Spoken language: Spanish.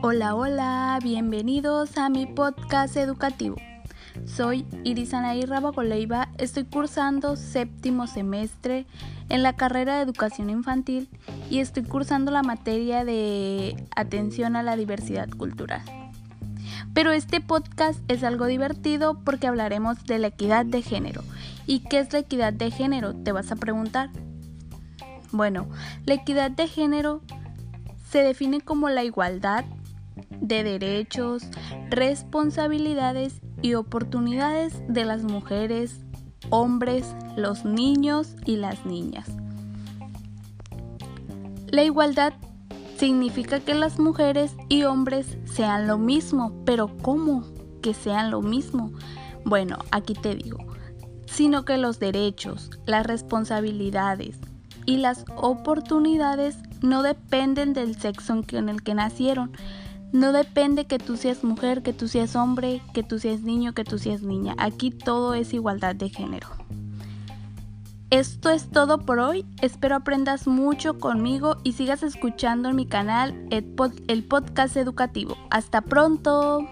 Hola, hola, bienvenidos a mi podcast educativo. Soy Irisanaí Rabagoleiva, estoy cursando séptimo semestre en la carrera de educación infantil y estoy cursando la materia de atención a la diversidad cultural. Pero este podcast es algo divertido porque hablaremos de la equidad de género. ¿Y qué es la equidad de género? Te vas a preguntar. Bueno, la equidad de género se define como la igualdad de derechos, responsabilidades y oportunidades de las mujeres, hombres, los niños y las niñas. La igualdad significa que las mujeres y hombres sean lo mismo, pero ¿cómo que sean lo mismo? Bueno, aquí te digo, sino que los derechos, las responsabilidades y las oportunidades no dependen del sexo en el que nacieron, no depende que tú seas mujer, que tú seas hombre, que tú seas niño, que tú seas niña. Aquí todo es igualdad de género. Esto es todo por hoy. Espero aprendas mucho conmigo y sigas escuchando en mi canal el, podcast educativo. Hasta pronto.